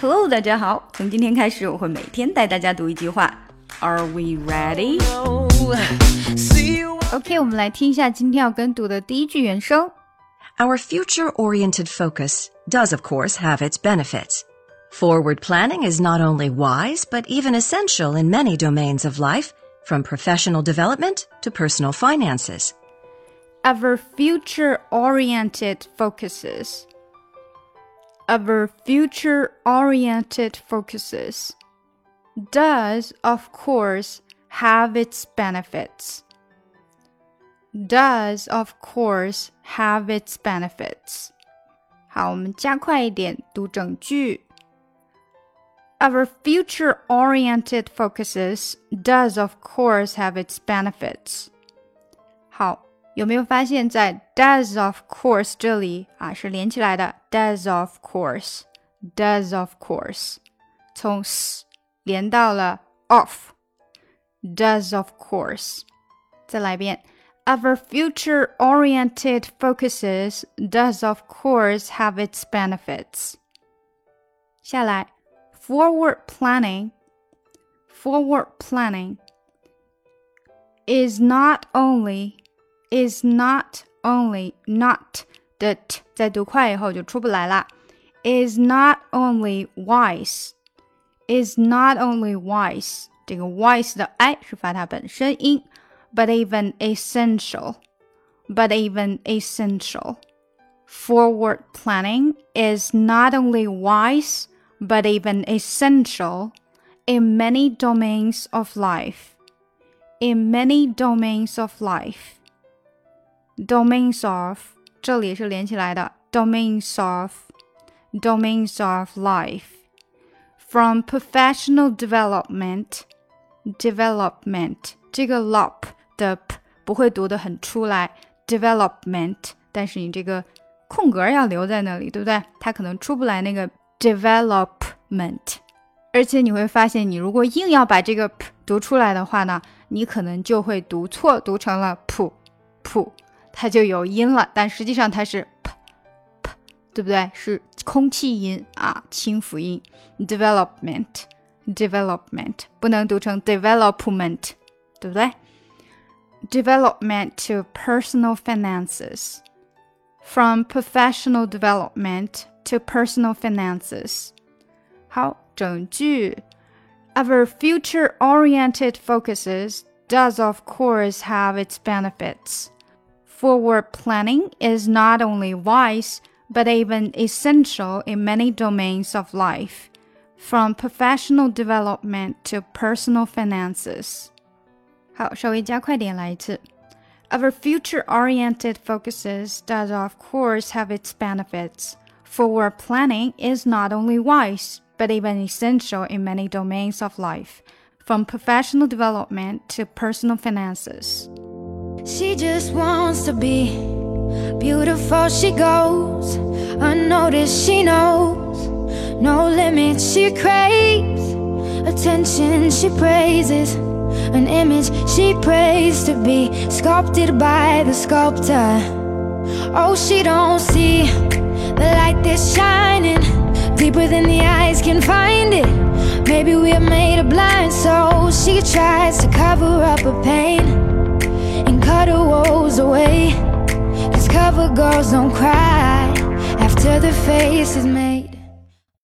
Hello，大家好。从今天开始，我会每天带大家读一句话。Are we ready? OK，我们来听一下今天要跟读的第一句原声。Our future-oriented focus does, of course, have its benefits. Forward planning is not only wise, but even essential in many domains of life, from professional development to personal finances. Our future-oriented focuses. Our future-oriented focuses does, of course, have its benefits. Does, of course, have its benefits. 好，我们加快一点读整句。Our future-oriented focuses does, of course, have its benefits. 好， 有没有发现，在 does of course 这里啊是连起来的？does of course，does of course，从 s 连到了 of，does of course。再来一遍，Our future-oriented focuses does of course have its benefits。下来，forward planning，forward planning is not only is not only not 的 t 在读快以后就出不来啦。is not only wise is not only wise 这个 wise 的 i 是发它本身音，but even essential but even essential. Forward planning is not only wise but even essential in many domains of life. In many domains of life Domains of 这里是连起来的 domains of domains of life from professional development development 这个 lop 的 p 不会读得很出来 development，但是你这个空格要留在那里，对不对？它可能出不来那个 development，而且你会发现，你如果硬要把这个 p 读出来的话呢，你可能就会读错，读成了 p p。它就有音了，但实际上它是 p p，对不对？是空气音啊，清辅音。development development 不能读成 development，对不对？development to personal finances from professional development to personal finances。好，整句。Our future-oriented focuses does of course have its benefits. Forward planning is not only wise, but even essential in many domains of life, from professional development to personal finances. 好，稍微加快点来一次。Our future-oriented focuses does of course have its benefits. Forward planning is not only wise, but even essential in many domains of life, from professional development to personal finances. She just wants to be beautiful. She goes unnoticed. She knows no limits. She craves attention. She praises an image she prays to be sculpted by the sculptor. Oh, she don't see the light that's shining deeper than the eyes can find it. Maybe we're made of blind, so she tries to cover up her pain cut her woes away. Cause cover girls don't cry after the face is made.